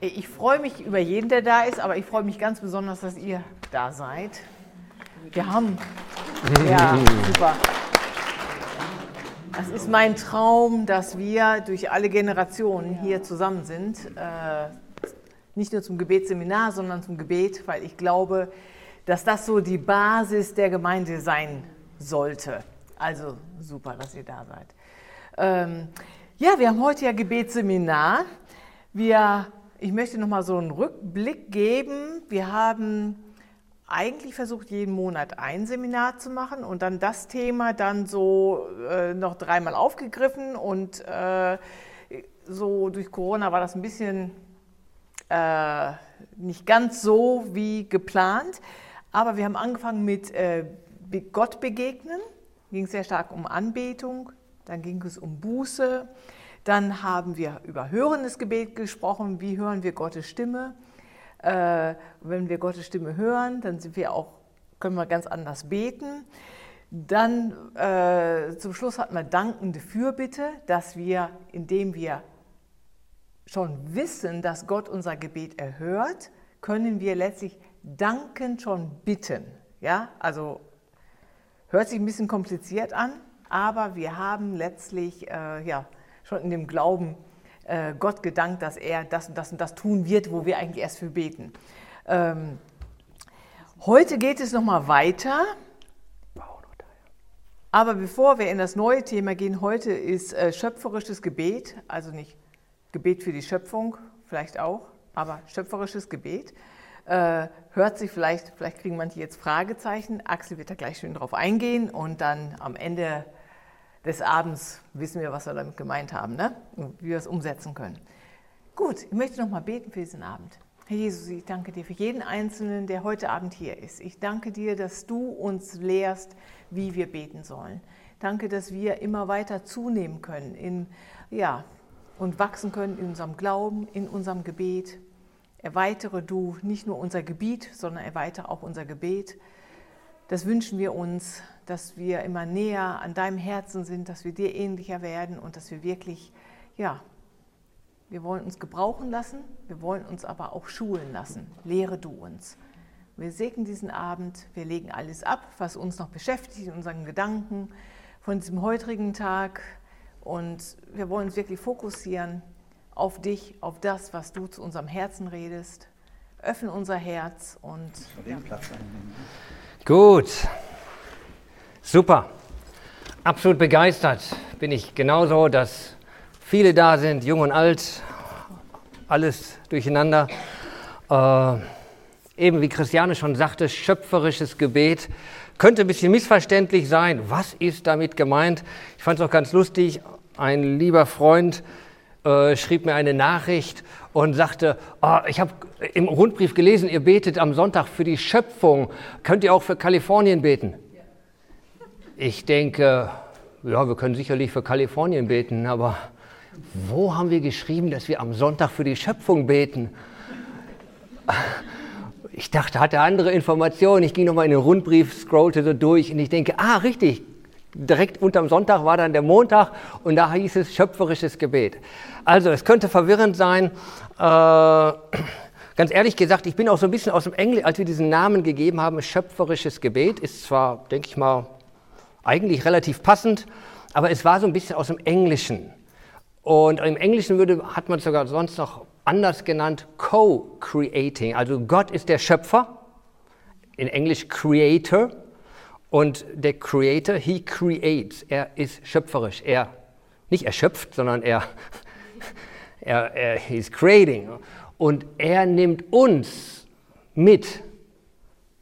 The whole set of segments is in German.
Ich freue mich über jeden, der da ist, aber ich freue mich ganz besonders, dass ihr da seid. Wir haben. Ja, super. Das ist mein Traum, dass wir durch alle Generationen hier zusammen sind. Äh, nicht nur zum Gebetsseminar, sondern zum Gebet, weil ich glaube, dass das so die Basis der Gemeinde sein sollte. Also super, dass ihr da seid. Ähm, ja, wir haben heute ja Gebetsseminar. Wir ich möchte noch mal so einen Rückblick geben. Wir haben eigentlich versucht, jeden Monat ein Seminar zu machen und dann das Thema dann so äh, noch dreimal aufgegriffen und äh, so durch Corona war das ein bisschen äh, nicht ganz so wie geplant, aber wir haben angefangen mit äh, Gott begegnen, ging sehr stark um Anbetung, dann ging es um Buße, dann haben wir über hörendes Gebet gesprochen. Wie hören wir Gottes Stimme? Äh, wenn wir Gottes Stimme hören, dann sind wir auch, können wir ganz anders beten. Dann äh, zum Schluss hatten wir dankende Fürbitte, dass wir, indem wir schon wissen, dass Gott unser Gebet erhört, können wir letztlich dankend schon bitten. Ja, also hört sich ein bisschen kompliziert an, aber wir haben letztlich äh, ja, schon in dem Glauben äh, Gott gedankt, dass er das und das und das tun wird, wo wir eigentlich erst für beten. Ähm, heute geht es nochmal weiter. Aber bevor wir in das neue Thema gehen, heute ist äh, schöpferisches Gebet, also nicht Gebet für die Schöpfung, vielleicht auch, aber schöpferisches Gebet. Äh, hört sich vielleicht, vielleicht kriegen manche jetzt Fragezeichen. Axel wird da gleich schön drauf eingehen und dann am Ende des Abends wissen wir, was wir damit gemeint haben ne? und wie wir es umsetzen können. Gut, ich möchte noch mal beten für diesen Abend. Herr Jesus, ich danke dir für jeden Einzelnen, der heute Abend hier ist. Ich danke dir, dass du uns lehrst, wie wir beten sollen. Danke, dass wir immer weiter zunehmen können in, ja, und wachsen können in unserem Glauben, in unserem Gebet. Erweitere du nicht nur unser Gebiet, sondern erweitere auch unser Gebet. Das wünschen wir uns, dass wir immer näher an deinem Herzen sind, dass wir dir ähnlicher werden und dass wir wirklich, ja, wir wollen uns gebrauchen lassen, wir wollen uns aber auch schulen lassen. Lehre du uns. Wir segnen diesen Abend, wir legen alles ab, was uns noch beschäftigt in unseren Gedanken von diesem heutigen Tag und wir wollen uns wirklich fokussieren auf dich, auf das, was du zu unserem Herzen redest. Öffne unser Herz und. Ja. Gut, super. Absolut begeistert bin ich genauso, dass viele da sind, jung und alt, alles durcheinander. Äh, eben wie Christiane schon sagte, schöpferisches Gebet könnte ein bisschen missverständlich sein. Was ist damit gemeint? Ich fand es auch ganz lustig. Ein lieber Freund äh, schrieb mir eine Nachricht und sagte, oh, ich habe im Rundbrief gelesen, ihr betet am Sonntag für die Schöpfung. Könnt ihr auch für Kalifornien beten? Ich denke, ja, wir können sicherlich für Kalifornien beten, aber wo haben wir geschrieben, dass wir am Sonntag für die Schöpfung beten? Ich dachte, hatte andere Informationen. Ich ging nochmal in den Rundbrief, scrollte so durch und ich denke, ah, richtig, direkt unterm Sonntag war dann der Montag und da hieß es schöpferisches Gebet. Also es könnte verwirrend sein. Äh, ganz ehrlich gesagt, ich bin auch so ein bisschen aus dem Englisch, als wir diesen Namen gegeben haben, schöpferisches Gebet, ist zwar, denke ich mal, eigentlich relativ passend, aber es war so ein bisschen aus dem Englischen. Und im Englischen würde, hat man sogar sonst noch anders genannt, co-creating. Also Gott ist der Schöpfer, in Englisch Creator und der Creator, he creates, er ist schöpferisch. Er nicht erschöpft, sondern er, er, er is creating. Und er nimmt uns mit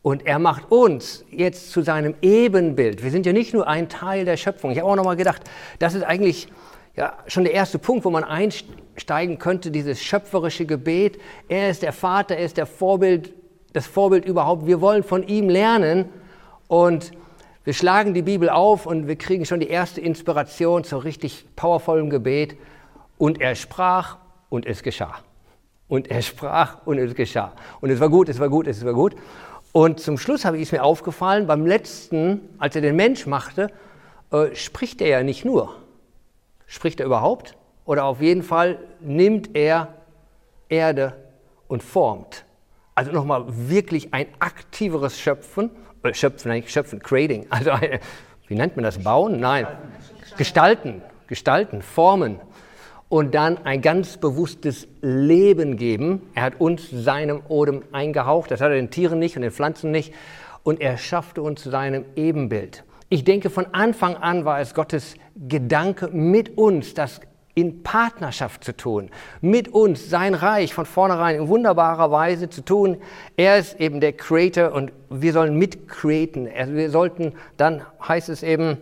und er macht uns jetzt zu seinem Ebenbild. Wir sind ja nicht nur ein Teil der Schöpfung. Ich habe auch nochmal gedacht, das ist eigentlich ja, schon der erste Punkt, wo man einsteigen könnte, dieses schöpferische Gebet. Er ist der Vater, er ist der Vorbild, das Vorbild überhaupt. Wir wollen von ihm lernen und wir schlagen die Bibel auf und wir kriegen schon die erste Inspiration zu richtig powervollem Gebet. Und er sprach und es geschah. Und er sprach und es geschah. Und es war gut, es war gut, es war gut. Und zum Schluss habe ich es mir aufgefallen, beim letzten, als er den Mensch machte, äh, spricht er ja nicht nur. Spricht er überhaupt? Oder auf jeden Fall nimmt er Erde und formt. Also nochmal wirklich ein aktiveres Schöpfen, äh, Schöpfen, nein, Schöpfen, Creating, also eine, wie nennt man das, Bauen? Nein, Gestalten, Gestalten, Formen und dann ein ganz bewusstes Leben geben. Er hat uns seinem Odem eingehaucht, das hat er den Tieren nicht und den Pflanzen nicht und er schaffte uns seinem Ebenbild. Ich denke, von Anfang an war es Gottes Gedanke mit uns, das in Partnerschaft zu tun, mit uns sein Reich von vornherein in wunderbarer Weise zu tun. Er ist eben der Creator und wir sollen mitcreaten. Also wir sollten, dann heißt es eben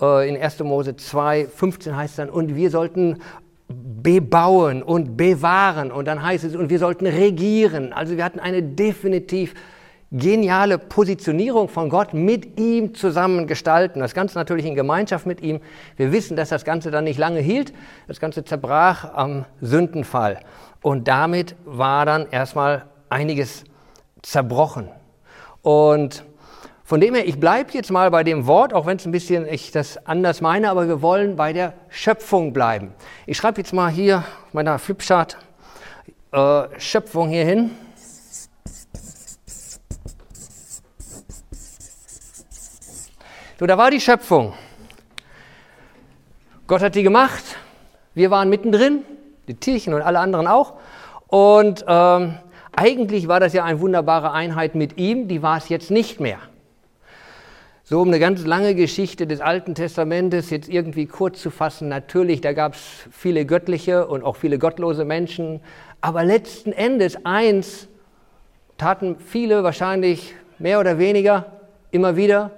äh, in 1. Mose 2, 15 heißt es dann, und wir sollten bebauen und bewahren und dann heißt es, und wir sollten regieren. Also wir hatten eine definitiv geniale Positionierung von Gott mit ihm zusammen gestalten. Das Ganze natürlich in Gemeinschaft mit ihm. Wir wissen, dass das Ganze dann nicht lange hielt. Das Ganze zerbrach am Sündenfall. Und damit war dann erstmal einiges zerbrochen. Und von dem her, ich bleibe jetzt mal bei dem Wort, auch wenn es ein bisschen ich das anders meine, aber wir wollen bei der Schöpfung bleiben. Ich schreibe jetzt mal hier auf meiner Flipchart äh, Schöpfung hier hin. So, da war die Schöpfung. Gott hat die gemacht. Wir waren mittendrin, die Tierchen und alle anderen auch. Und ähm, eigentlich war das ja eine wunderbare Einheit mit ihm, die war es jetzt nicht mehr. So, um eine ganz lange Geschichte des Alten Testamentes jetzt irgendwie kurz zu fassen, natürlich, da gab es viele göttliche und auch viele gottlose Menschen, aber letzten Endes eins taten viele wahrscheinlich mehr oder weniger immer wieder,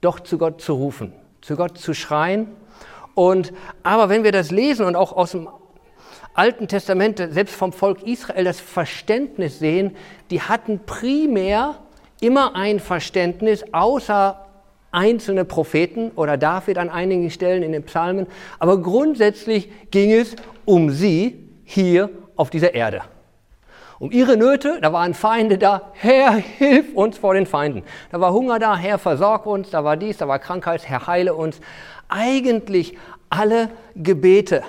doch zu Gott zu rufen, zu Gott zu schreien. Und, aber wenn wir das lesen und auch aus dem Alten Testament, selbst vom Volk Israel, das Verständnis sehen, die hatten primär immer ein Verständnis, außer einzelne Propheten oder David an einigen Stellen in den Psalmen, aber grundsätzlich ging es um sie hier auf dieser Erde. Um ihre Nöte, da waren Feinde da, Herr, hilf uns vor den Feinden. Da war Hunger da, Herr, versorg uns, da war dies, da war Krankheit, Herr, heile uns. Eigentlich alle Gebete,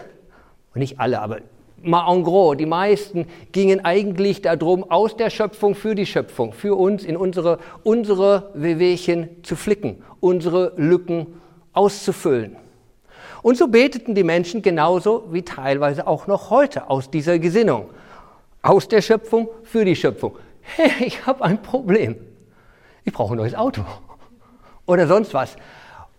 nicht alle, aber mal en gros, die meisten gingen eigentlich darum, aus der Schöpfung für die Schöpfung, für uns in unsere, unsere Wehwehchen zu flicken, unsere Lücken auszufüllen. Und so beteten die Menschen genauso wie teilweise auch noch heute aus dieser Gesinnung aus der Schöpfung für die Schöpfung. Hey, ich habe ein Problem. Ich brauche ein neues Auto oder sonst was.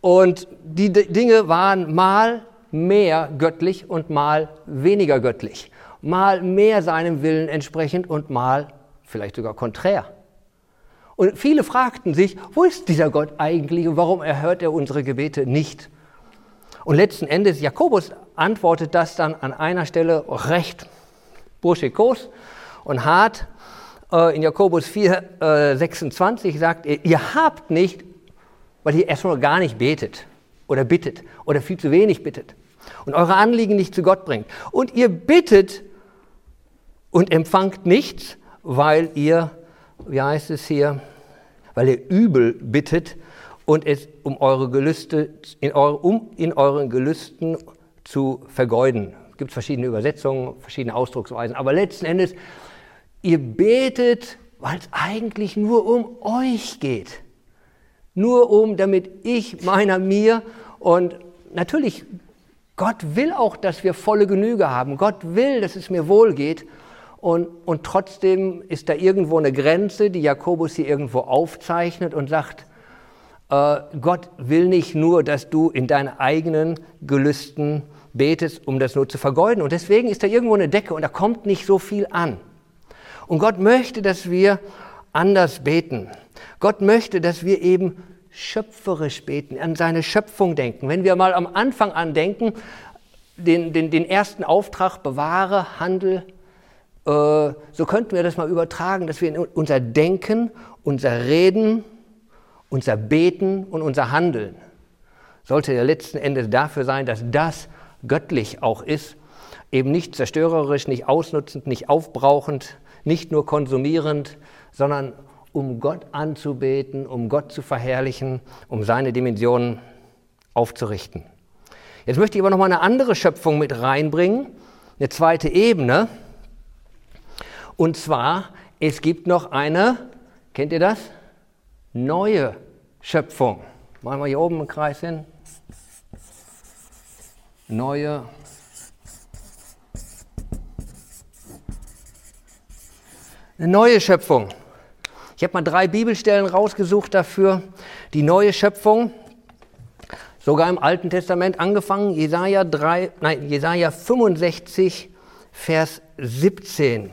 Und die Dinge waren mal mehr göttlich und mal weniger göttlich. Mal mehr seinem Willen entsprechend und mal vielleicht sogar konträr. Und viele fragten sich, wo ist dieser Gott eigentlich und warum erhört er unsere Gebete nicht? Und letzten Endes, Jakobus antwortet das dann an einer Stelle recht burschikos und hart. Äh, in Jakobus 4, äh, 26 sagt er, ihr habt nicht, weil ihr erstmal gar nicht betet oder bittet oder viel zu wenig bittet und eure Anliegen nicht zu Gott bringt. Und ihr bittet und empfangt nichts, weil ihr, wie heißt es hier, weil ihr übel bittet und es um eure Gelüste, in eure, um in euren Gelüsten zu vergeuden gibt es verschiedene Übersetzungen, verschiedene Ausdrucksweisen, aber letzten Endes, ihr betet, weil es eigentlich nur um euch geht. Nur um, damit ich, meiner, mir und natürlich, Gott will auch, dass wir volle Genüge haben. Gott will, dass es mir wohl geht. Und, und trotzdem ist da irgendwo eine Grenze, die Jakobus hier irgendwo aufzeichnet und sagt, äh, Gott will nicht nur, dass du in deinen eigenen Gelüsten betest, um das nur zu vergeuden. Und deswegen ist da irgendwo eine Decke und da kommt nicht so viel an. Und Gott möchte, dass wir anders beten. Gott möchte, dass wir eben schöpferisch beten, an seine Schöpfung denken. Wenn wir mal am Anfang an denken, den, den, den ersten Auftrag, bewahre, handel, äh, so könnten wir das mal übertragen, dass wir in unser Denken, unser Reden, unser Beten und unser Handeln sollte ja letzten Endes dafür sein, dass das göttlich auch ist, eben nicht zerstörerisch, nicht ausnutzend, nicht aufbrauchend, nicht nur konsumierend, sondern um Gott anzubeten, um Gott zu verherrlichen, um seine Dimensionen aufzurichten. Jetzt möchte ich aber noch mal eine andere Schöpfung mit reinbringen, eine zweite Ebene. Und zwar, es gibt noch eine, kennt ihr das? Neue Schöpfung. Machen wir hier oben einen Kreis hin. Neue Eine neue Schöpfung. Ich habe mal drei Bibelstellen rausgesucht dafür. Die neue Schöpfung, sogar im Alten Testament angefangen, Jesaja, 3, nein, Jesaja 65, Vers 17.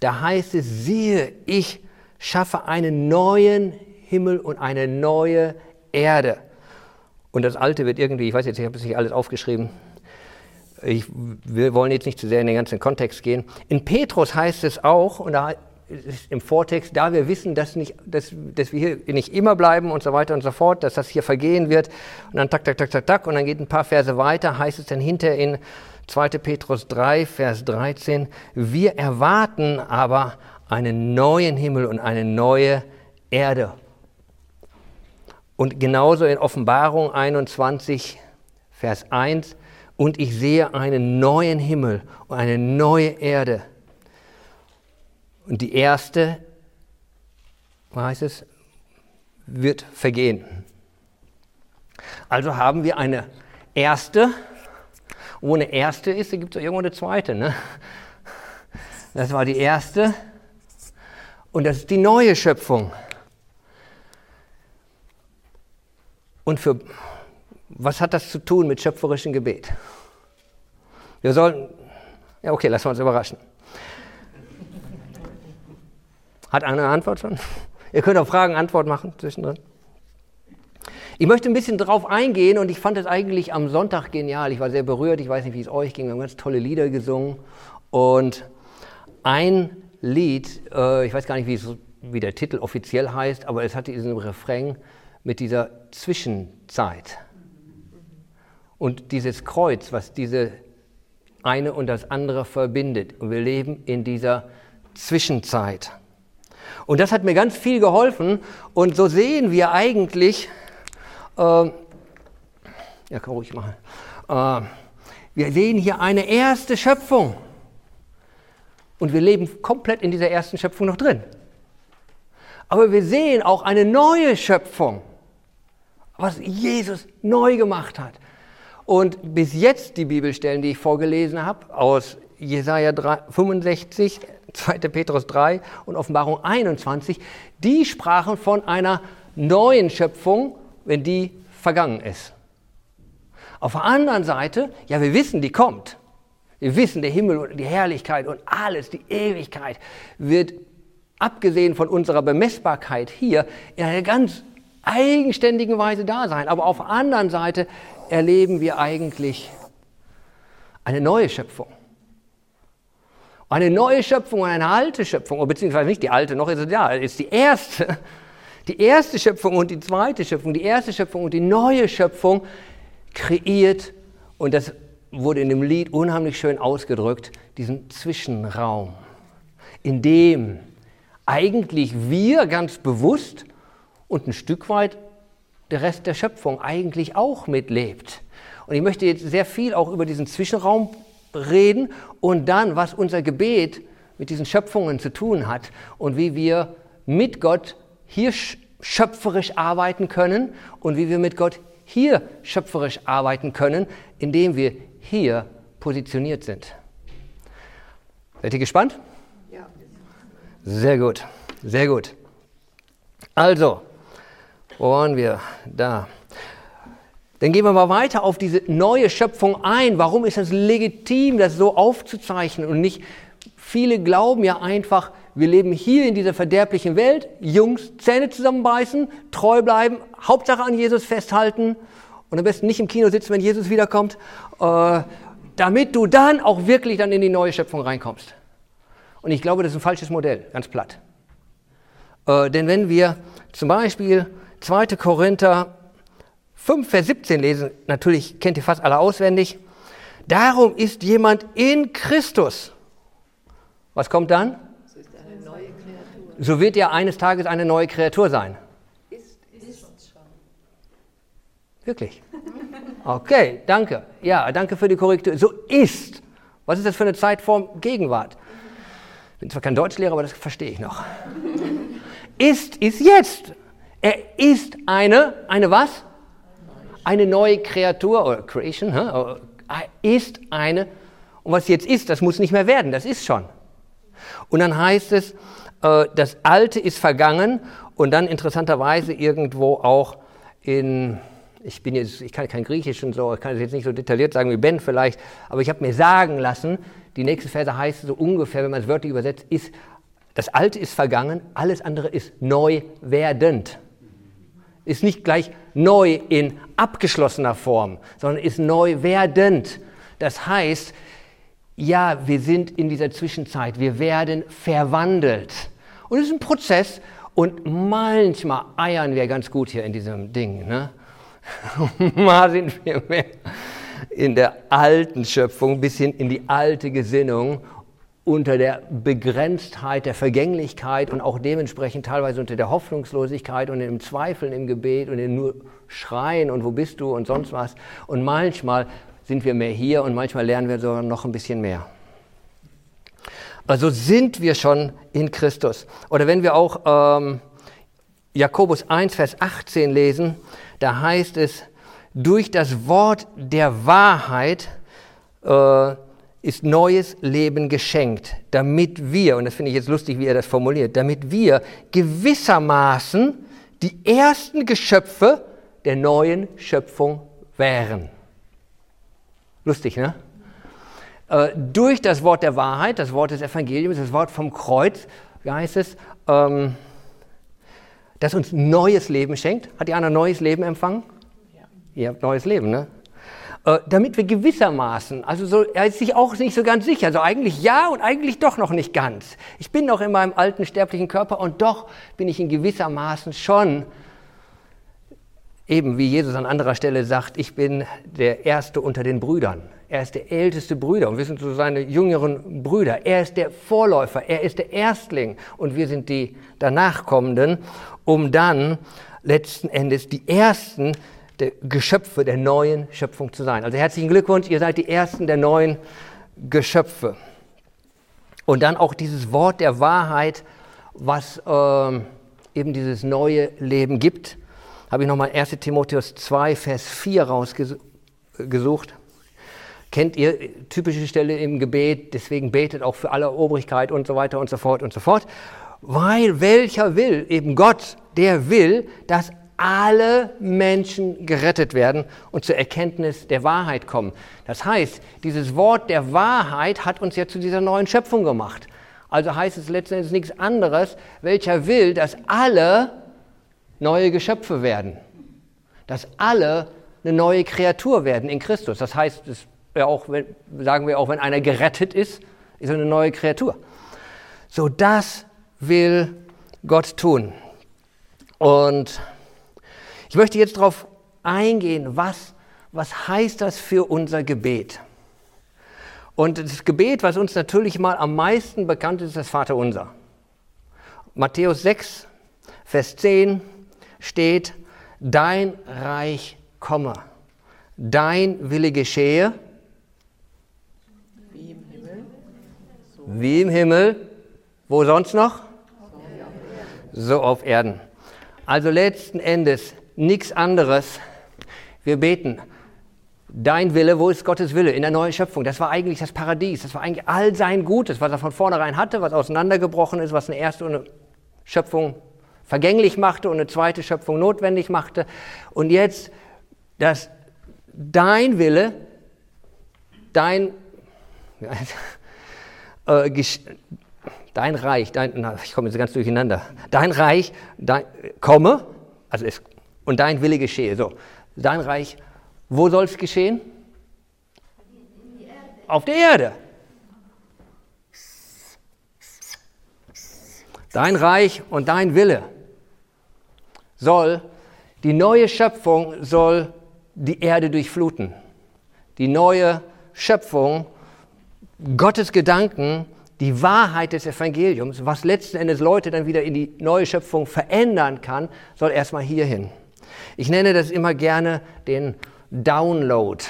Da heißt es, siehe, ich schaffe einen neuen Himmel und eine neue Erde. Und das Alte wird irgendwie, ich weiß jetzt, ich habe es nicht alles aufgeschrieben, ich, wir wollen jetzt nicht zu sehr in den ganzen Kontext gehen. In Petrus heißt es auch, und da im Vortext, da wir wissen, dass, nicht, dass, dass wir hier nicht immer bleiben und so weiter und so fort, dass das hier vergehen wird, und dann tak, tak, tak, tak, tak, und dann geht ein paar Verse weiter, heißt es dann hinter in 2. Petrus 3, Vers 13, wir erwarten aber einen neuen Himmel und eine neue Erde. Und genauso in Offenbarung 21, Vers 1, und ich sehe einen neuen Himmel und eine neue Erde. Und die erste, heißt es, wird vergehen. Also haben wir eine erste, wo eine erste ist, da gibt es irgendwo eine zweite. Ne? Das war die erste und das ist die neue Schöpfung. Und für was hat das zu tun mit schöpferischem Gebet? Wir sollen, ja okay, lassen wir uns überraschen. Hat eine Antwort schon? Ihr könnt auch Fragen, Antwort machen zwischendrin. Ich möchte ein bisschen drauf eingehen und ich fand es eigentlich am Sonntag genial. Ich war sehr berührt, ich weiß nicht, wie es euch ging. Wir haben ganz tolle Lieder gesungen und ein Lied, äh, ich weiß gar nicht, wie, es, wie der Titel offiziell heißt, aber es hatte diesen Refrain mit dieser Zwischenzeit. Und dieses Kreuz, was diese eine und das andere verbindet. Und wir leben in dieser Zwischenzeit. Und das hat mir ganz viel geholfen. Und so sehen wir eigentlich, äh, ja, kann ruhig machen. Äh, wir sehen hier eine erste Schöpfung. Und wir leben komplett in dieser ersten Schöpfung noch drin. Aber wir sehen auch eine neue Schöpfung, was Jesus neu gemacht hat. Und bis jetzt die Bibelstellen, die ich vorgelesen habe, aus Jesaja 65, 2. Petrus 3 und Offenbarung 21, die sprachen von einer neuen Schöpfung, wenn die vergangen ist. Auf der anderen Seite, ja, wir wissen, die kommt. Wir wissen, der Himmel und die Herrlichkeit und alles, die Ewigkeit wird, abgesehen von unserer Bemessbarkeit hier, in einer ganz eigenständigen Weise da sein. Aber auf der anderen Seite erleben wir eigentlich eine neue Schöpfung. Eine neue Schöpfung und eine alte Schöpfung, beziehungsweise nicht die alte, noch ist es da, ist die erste. Die erste Schöpfung und die zweite Schöpfung, die erste Schöpfung und die neue Schöpfung kreiert, und das wurde in dem Lied unheimlich schön ausgedrückt, diesen Zwischenraum, in dem eigentlich wir ganz bewusst und ein Stück weit der Rest der Schöpfung eigentlich auch mitlebt. Und ich möchte jetzt sehr viel auch über diesen Zwischenraum reden und dann, was unser Gebet mit diesen Schöpfungen zu tun hat und wie wir mit Gott hier schöpferisch arbeiten können und wie wir mit Gott hier schöpferisch arbeiten können, indem wir hier positioniert sind. Seid ihr gespannt? Ja. Sehr gut, sehr gut. Also, wo waren wir? Da. Dann gehen wir mal weiter auf diese neue Schöpfung ein. Warum ist es legitim, das so aufzuzeichnen und nicht? Viele glauben ja einfach, wir leben hier in dieser verderblichen Welt, Jungs, Zähne zusammenbeißen, treu bleiben, Hauptsache an Jesus festhalten und am besten nicht im Kino sitzen, wenn Jesus wiederkommt, äh, damit du dann auch wirklich dann in die neue Schöpfung reinkommst. Und ich glaube, das ist ein falsches Modell, ganz platt. Äh, denn wenn wir zum Beispiel 2. Korinther 5, Vers 17 lesen, natürlich kennt ihr fast alle auswendig. Darum ist jemand in Christus. Was kommt dann? So wird er eines Tages eine neue Kreatur sein. Ist, ist schon. Wirklich? Okay, danke. Ja, danke für die Korrektur. So ist. Was ist das für eine Zeitform Gegenwart? Bin zwar kein Deutschlehrer, aber das verstehe ich noch. ist, ist jetzt. Er ist eine, eine was? Eine neue Kreatur, oder Creation, huh? ist eine, und was jetzt ist, das muss nicht mehr werden, das ist schon. Und dann heißt es, äh, das Alte ist vergangen und dann interessanterweise irgendwo auch in, ich bin jetzt, ich kann kein Griechisch und so, ich kann es jetzt nicht so detailliert sagen wie Ben vielleicht, aber ich habe mir sagen lassen, die nächste Verse heißt so ungefähr, wenn man es wörtlich übersetzt, ist, das Alte ist vergangen, alles andere ist neu werdend. Ist nicht gleich neu in abgeschlossener Form, sondern ist neu werdend. Das heißt, ja, wir sind in dieser Zwischenzeit, wir werden verwandelt. Und es ist ein Prozess und manchmal eiern wir ganz gut hier in diesem Ding. Ne? Mal sind wir mehr in der alten Schöpfung bis hin in die alte Gesinnung unter der Begrenztheit, der Vergänglichkeit und auch dementsprechend teilweise unter der Hoffnungslosigkeit und im Zweifeln im Gebet und in nur Schreien und wo bist du und sonst was. Und manchmal sind wir mehr hier und manchmal lernen wir sogar noch ein bisschen mehr. Also sind wir schon in Christus. Oder wenn wir auch ähm, Jakobus 1, Vers 18 lesen, da heißt es, durch das Wort der Wahrheit äh, ist neues Leben geschenkt, damit wir, und das finde ich jetzt lustig, wie er das formuliert, damit wir gewissermaßen die ersten Geschöpfe der neuen Schöpfung wären. Lustig, ne? Äh, durch das Wort der Wahrheit, das Wort des Evangeliums, das Wort vom Kreuz, wie heißt es, ähm, das uns neues Leben schenkt. Hat die anderen neues Leben empfangen? Ja. Ihr habt neues Leben, ne? Äh, damit wir gewissermaßen, also so, er ist sich auch nicht so ganz sicher, also eigentlich ja und eigentlich doch noch nicht ganz. Ich bin noch in meinem alten sterblichen Körper und doch bin ich in gewissermaßen schon Eben wie Jesus an anderer Stelle sagt, ich bin der Erste unter den Brüdern. Er ist der älteste Brüder und wir sind so seine jüngeren Brüder. Er ist der Vorläufer, er ist der Erstling und wir sind die danachkommenden, um dann letzten Endes die Ersten der Geschöpfe der neuen Schöpfung zu sein. Also herzlichen Glückwunsch, ihr seid die Ersten der neuen Geschöpfe. Und dann auch dieses Wort der Wahrheit, was äh, eben dieses neue Leben gibt habe ich nochmal 1 Timotheus 2, Vers 4 rausgesucht. Kennt ihr typische Stelle im Gebet, deswegen betet auch für alle Obrigkeit und so weiter und so fort und so fort. Weil welcher will, eben Gott, der will, dass alle Menschen gerettet werden und zur Erkenntnis der Wahrheit kommen. Das heißt, dieses Wort der Wahrheit hat uns ja zu dieser neuen Schöpfung gemacht. Also heißt es letztendlich nichts anderes, welcher will, dass alle neue Geschöpfe werden. Dass alle eine neue Kreatur werden in Christus. Das heißt, das ja auch, wenn, sagen wir auch, wenn einer gerettet ist, ist er eine neue Kreatur. So, das will Gott tun. Und ich möchte jetzt darauf eingehen, was, was heißt das für unser Gebet? Und das Gebet, was uns natürlich mal am meisten bekannt ist, ist das Vaterunser. Matthäus 6, Vers 10 steht, dein Reich komme, dein Wille geschehe, wie im Himmel, wie im Himmel wo sonst noch? So auf Erden. Also letzten Endes nichts anderes. Wir beten. Dein Wille, wo ist Gottes Wille? In der neuen Schöpfung. Das war eigentlich das Paradies. Das war eigentlich all sein Gutes, was er von vornherein hatte, was auseinandergebrochen ist, was eine erste Schöpfung vergänglich machte und eine zweite Schöpfung notwendig machte. Und jetzt, dass dein Wille, dein, äh, dein Reich, dein, na, ich komme jetzt ganz durcheinander, dein Reich dein, komme, also es, und dein Wille geschehe. So, dein Reich, wo soll es geschehen? Auf der Erde. Dein Reich und dein Wille soll, die neue Schöpfung soll die Erde durchfluten. Die neue Schöpfung, Gottes Gedanken, die Wahrheit des Evangeliums, was letzten Endes Leute dann wieder in die neue Schöpfung verändern kann, soll erstmal hierhin. Ich nenne das immer gerne den Download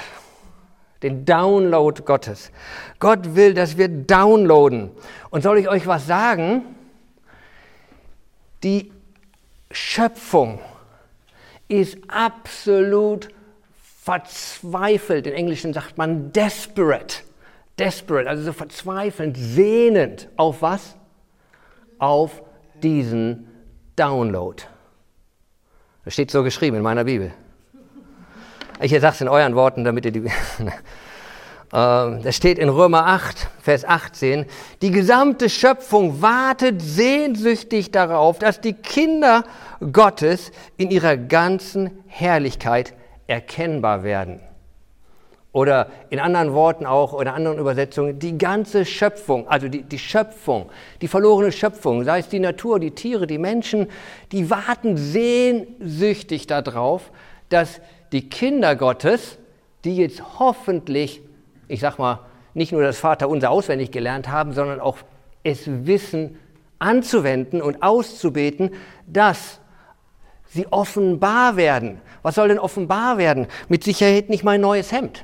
den Download Gottes. Gott will, dass wir downloaden. Und soll ich euch was sagen? Die Schöpfung ist absolut verzweifelt. In Englischen sagt man desperate. Desperate, also so verzweifelnd, sehnend. Auf was? Auf diesen Download. Das steht so geschrieben in meiner Bibel. Ich sage es in euren Worten, damit ihr die. Ähm, das steht in Römer 8, Vers 18. Die gesamte Schöpfung wartet sehnsüchtig darauf, dass die Kinder Gottes in ihrer ganzen Herrlichkeit erkennbar werden. Oder in anderen Worten auch, oder in anderen Übersetzungen, die ganze Schöpfung, also die, die Schöpfung, die verlorene Schöpfung, sei es die Natur, die Tiere, die Menschen, die warten sehnsüchtig darauf, dass die Kinder Gottes, die jetzt hoffentlich, ich sag mal, nicht nur das Vaterunser auswendig gelernt haben, sondern auch es wissen anzuwenden und auszubeten, dass sie offenbar werden. Was soll denn offenbar werden? Mit Sicherheit nicht mein neues Hemd.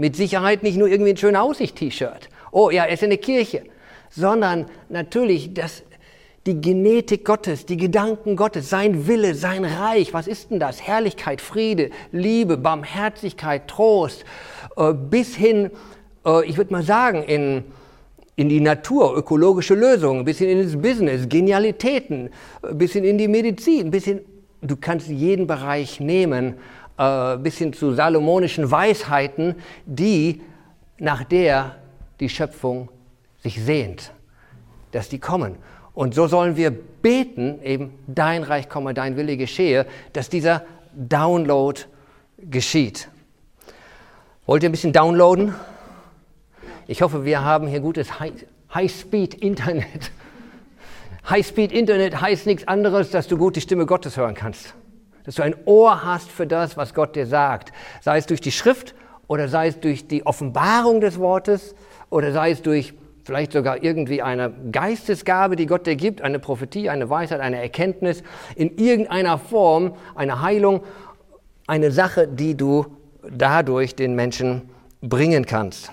Mit Sicherheit nicht nur irgendwie ein schöner Aussicht-T-Shirt. Oh ja, er ist in der Kirche. Sondern natürlich das, die Genetik Gottes, die Gedanken Gottes, sein Wille, sein Reich. Was ist denn das? Herrlichkeit, Friede, Liebe, Barmherzigkeit, Trost. Äh, bis hin, äh, ich würde mal sagen, in, in die Natur, ökologische Lösungen, bis hin ins Business, Genialitäten, äh, bis hin in die Medizin, bis hin, du kannst jeden Bereich nehmen äh, bis hin zu salomonischen Weisheiten, die nach der die Schöpfung sich sehnt, dass die kommen. Und so sollen wir beten, eben dein Reich komme, dein Wille geschehe, dass dieser Download geschieht. Wollt ihr ein bisschen downloaden? Ich hoffe, wir haben hier gutes High-Speed-Internet. High-Speed-Internet heißt nichts anderes, dass du gut die Stimme Gottes hören kannst dass du ein Ohr hast für das, was Gott dir sagt, sei es durch die Schrift oder sei es durch die Offenbarung des Wortes oder sei es durch vielleicht sogar irgendwie eine Geistesgabe, die Gott dir gibt, eine Prophetie, eine Weisheit, eine Erkenntnis, in irgendeiner Form eine Heilung, eine Sache, die du dadurch den Menschen bringen kannst.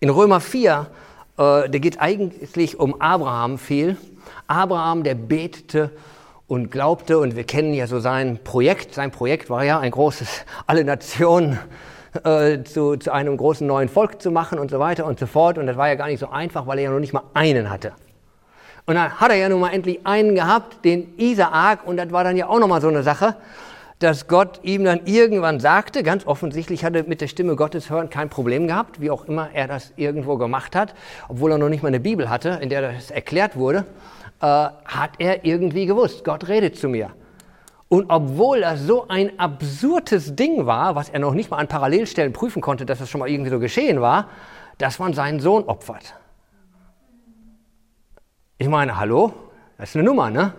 In Römer 4, äh, da geht eigentlich um Abraham viel. Abraham, der betete und glaubte, und wir kennen ja so sein Projekt, sein Projekt war ja ein großes, alle Nationen äh, zu, zu einem großen neuen Volk zu machen und so weiter und so fort. Und das war ja gar nicht so einfach, weil er ja noch nicht mal einen hatte. Und dann hat er ja nun mal endlich einen gehabt, den Isaak, und das war dann ja auch nochmal so eine Sache, dass Gott ihm dann irgendwann sagte, ganz offensichtlich hatte mit der Stimme Gottes hören kein Problem gehabt, wie auch immer er das irgendwo gemacht hat, obwohl er noch nicht mal eine Bibel hatte, in der das erklärt wurde äh, hat er irgendwie gewusst, Gott redet zu mir. Und obwohl das so ein absurdes Ding war, was er noch nicht mal an Parallelstellen prüfen konnte, dass das schon mal irgendwie so geschehen war, dass man seinen Sohn opfert. Ich meine, hallo? Das ist eine Nummer, ne?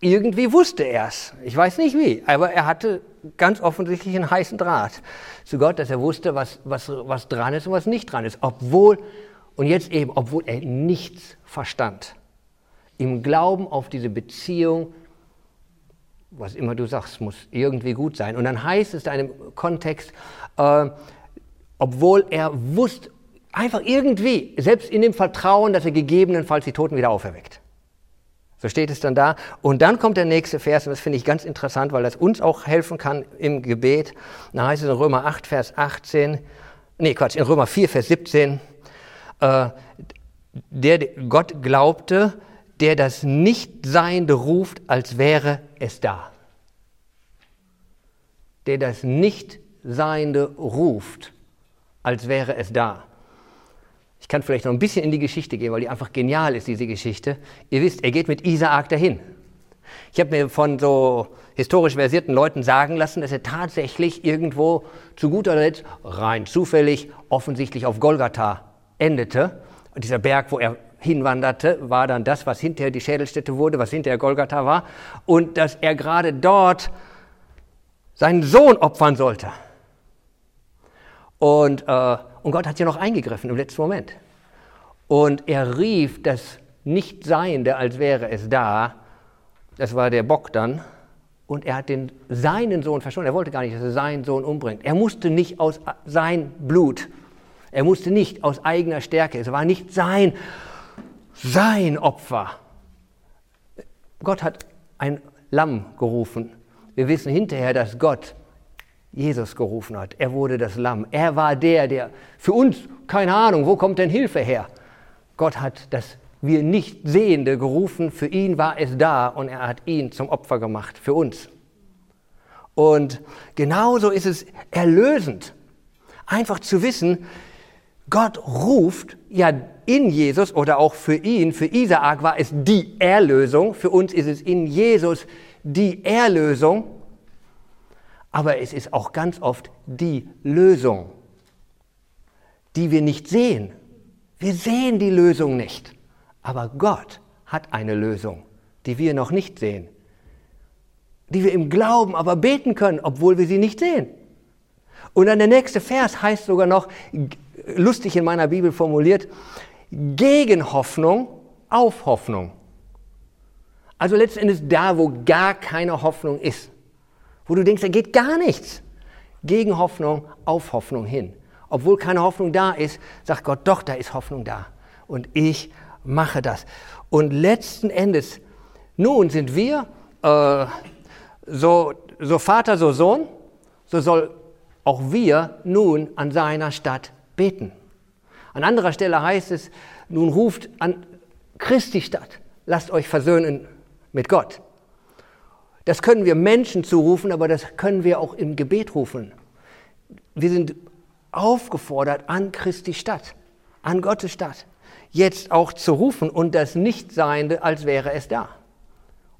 Irgendwie wusste er es. Ich weiß nicht wie, aber er hatte ganz offensichtlich einen heißen Draht zu Gott, dass er wusste, was, was, was dran ist und was nicht dran ist. Obwohl, und jetzt eben, obwohl er nichts verstand im Glauben auf diese Beziehung, was immer du sagst, muss irgendwie gut sein. Und dann heißt es in einem Kontext, äh, obwohl er wusste, einfach irgendwie, selbst in dem Vertrauen, dass er gegebenenfalls die Toten wieder auferweckt. So steht es dann da. Und dann kommt der nächste Vers, und das finde ich ganz interessant, weil das uns auch helfen kann im Gebet. Da heißt es in Römer 8, Vers 18, nee, Quatsch, in Römer 4, Vers 17, äh, der Gott glaubte, der das Nichtseiende ruft, als wäre es da. Der das Nichtseiende ruft, als wäre es da. Ich kann vielleicht noch ein bisschen in die Geschichte gehen, weil die einfach genial ist, diese Geschichte. Ihr wisst, er geht mit Isaak dahin. Ich habe mir von so historisch versierten Leuten sagen lassen, dass er tatsächlich irgendwo zu guter Letzt rein zufällig offensichtlich auf Golgatha endete. dieser Berg, wo er hinwanderte, war dann das, was hinterher die Schädelstätte wurde, was hinterher Golgatha war, und dass er gerade dort seinen Sohn opfern sollte. Und, äh, und Gott hat ja noch eingegriffen im letzten Moment. Und er rief das Nichtseiende, als wäre es da, das war der Bock dann, und er hat den, seinen Sohn verschont. Er wollte gar nicht, dass er seinen Sohn umbringt. Er musste nicht aus sein Blut, er musste nicht aus eigener Stärke, es war nicht sein, sein Opfer. Gott hat ein Lamm gerufen. Wir wissen hinterher, dass Gott Jesus gerufen hat. Er wurde das Lamm. Er war der, der für uns, keine Ahnung, wo kommt denn Hilfe her? Gott hat das wir nicht Sehende gerufen, für ihn war es da und er hat ihn zum Opfer gemacht, für uns. Und genauso ist es erlösend, einfach zu wissen, Gott ruft ja in Jesus oder auch für ihn, für Isaak war es die Erlösung, für uns ist es in Jesus die Erlösung, aber es ist auch ganz oft die Lösung, die wir nicht sehen. Wir sehen die Lösung nicht. Aber Gott hat eine Lösung, die wir noch nicht sehen, die wir im Glauben aber beten können, obwohl wir sie nicht sehen. Und dann der nächste Vers heißt sogar noch, lustig in meiner Bibel formuliert, gegen Hoffnung auf Hoffnung. Also letztendlich da, wo gar keine Hoffnung ist, wo du denkst, da geht gar nichts, gegen Hoffnung auf Hoffnung hin. Obwohl keine Hoffnung da ist, sagt Gott, doch, da ist Hoffnung da. Und ich mache das. Und letzten Endes, nun sind wir äh, so, so Vater, so Sohn, so soll auch wir nun an seiner Stadt beten. An anderer Stelle heißt es, nun ruft an Christi Stadt, lasst euch versöhnen mit Gott. Das können wir Menschen zurufen, aber das können wir auch im Gebet rufen. Wir sind aufgefordert an Christi Stadt, an Gottes Stadt jetzt auch zu rufen und das Nichtseiende, als wäre es da.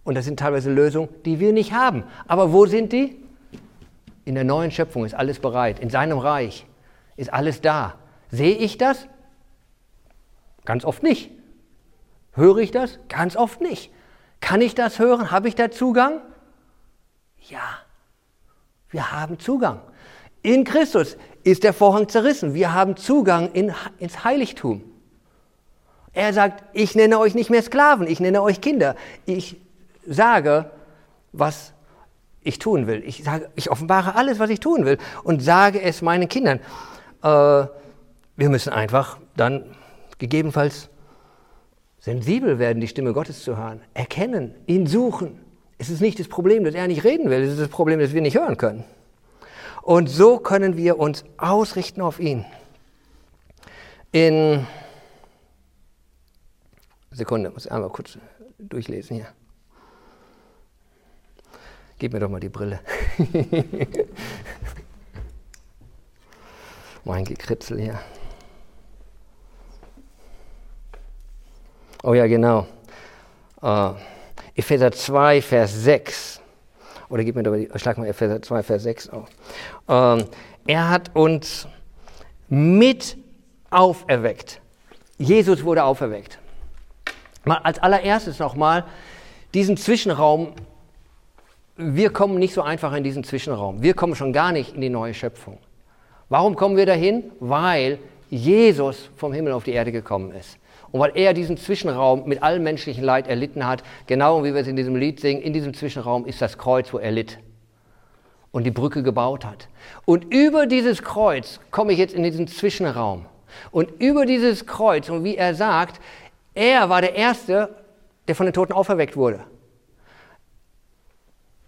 Und das sind teilweise Lösungen, die wir nicht haben. Aber wo sind die? In der neuen Schöpfung ist alles bereit. In seinem Reich ist alles da. Sehe ich das? Ganz oft nicht. Höre ich das? Ganz oft nicht. Kann ich das hören? Habe ich da Zugang? Ja, wir haben Zugang. In Christus ist der Vorhang zerrissen. Wir haben Zugang in, ins Heiligtum. Er sagt, ich nenne euch nicht mehr Sklaven, ich nenne euch Kinder. Ich sage, was ich tun will. Ich, sage, ich offenbare alles, was ich tun will und sage es meinen Kindern. Äh, wir müssen einfach dann gegebenenfalls sensibel werden, die Stimme Gottes zu hören, erkennen, ihn suchen. Es ist nicht das Problem, dass er nicht reden will, es ist das Problem, dass wir nicht hören können. Und so können wir uns ausrichten auf ihn. In Sekunde, muss ich einmal kurz durchlesen hier. Gib mir doch mal die Brille. mein Gekritzel hier. Oh ja, genau. Uh, Epheser 2, Vers 6. Oder gib mir doch schlag mal Epheser 2, Vers 6 auf. Uh, er hat uns mit auferweckt. Jesus wurde auferweckt. Mal als allererstes nochmal diesen Zwischenraum. Wir kommen nicht so einfach in diesen Zwischenraum. Wir kommen schon gar nicht in die neue Schöpfung. Warum kommen wir dahin? Weil Jesus vom Himmel auf die Erde gekommen ist. Und weil er diesen Zwischenraum mit allem menschlichen Leid erlitten hat, genau wie wir es in diesem Lied singen, in diesem Zwischenraum ist das Kreuz, wo er litt und die Brücke gebaut hat. Und über dieses Kreuz komme ich jetzt in diesen Zwischenraum. Und über dieses Kreuz, und wie er sagt, er war der Erste, der von den Toten auferweckt wurde.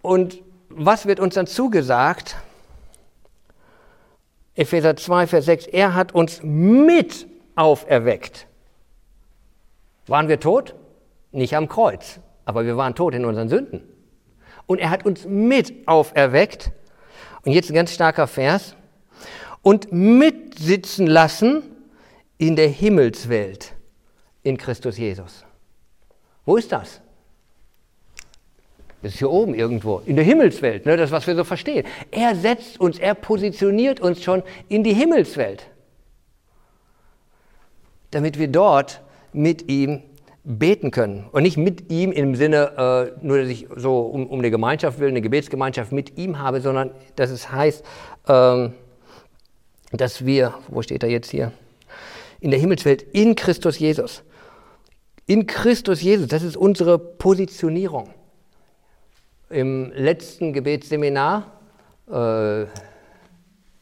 Und was wird uns dann zugesagt? Epheser 2, Vers 6, er hat uns mit auferweckt. Waren wir tot? Nicht am Kreuz, aber wir waren tot in unseren Sünden. Und er hat uns mit auferweckt. Und jetzt ein ganz starker Vers. Und mitsitzen lassen in der Himmelswelt in Christus Jesus. Wo ist das? Das ist hier oben irgendwo, in der Himmelswelt, ne, das, was wir so verstehen. Er setzt uns, er positioniert uns schon in die Himmelswelt, damit wir dort mit ihm beten können. Und nicht mit ihm im Sinne, äh, nur dass ich so um, um eine Gemeinschaft will, eine Gebetsgemeinschaft mit ihm habe, sondern dass es heißt, ähm, dass wir, wo steht er jetzt hier? In der Himmelswelt in Christus Jesus. In Christus Jesus, das ist unsere Positionierung. im letzten Gebetsseminar, äh, wir,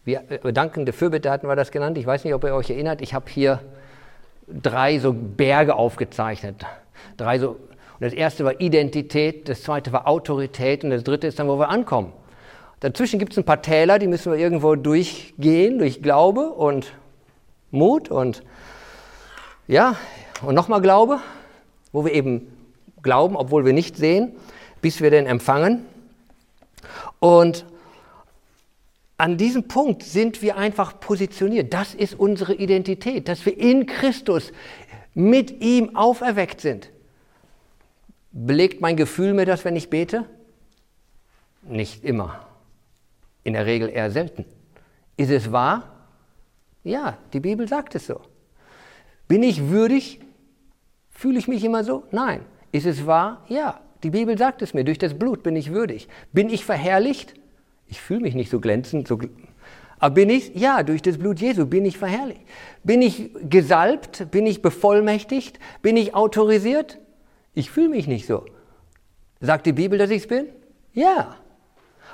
äh, dankende Fürbitte hatten wir das genannt, ich weiß nicht, ob ihr euch erinnert, ich habe hier drei so Berge aufgezeichnet. Drei so, und das erste war Identität, das zweite war Autorität und das dritte ist dann, wo wir ankommen. Dazwischen gibt es ein paar Täler, die müssen wir irgendwo durchgehen, durch Glaube und Mut und ja, und nochmal Glaube, wo wir eben glauben, obwohl wir nicht sehen, bis wir den empfangen. Und an diesem Punkt sind wir einfach positioniert. Das ist unsere Identität, dass wir in Christus mit ihm auferweckt sind. Belegt mein Gefühl mir das, wenn ich bete? Nicht immer. In der Regel eher selten. Ist es wahr? Ja, die Bibel sagt es so. Bin ich würdig? Fühle ich mich immer so? Nein. Ist es wahr? Ja. Die Bibel sagt es mir, durch das Blut bin ich würdig. Bin ich verherrlicht? Ich fühle mich nicht so glänzend, so aber bin ich? Ja, durch das Blut Jesu bin ich verherrlicht. Bin ich gesalbt? Bin ich bevollmächtigt? Bin ich autorisiert? Ich fühle mich nicht so. Sagt die Bibel, dass ich es bin? Ja.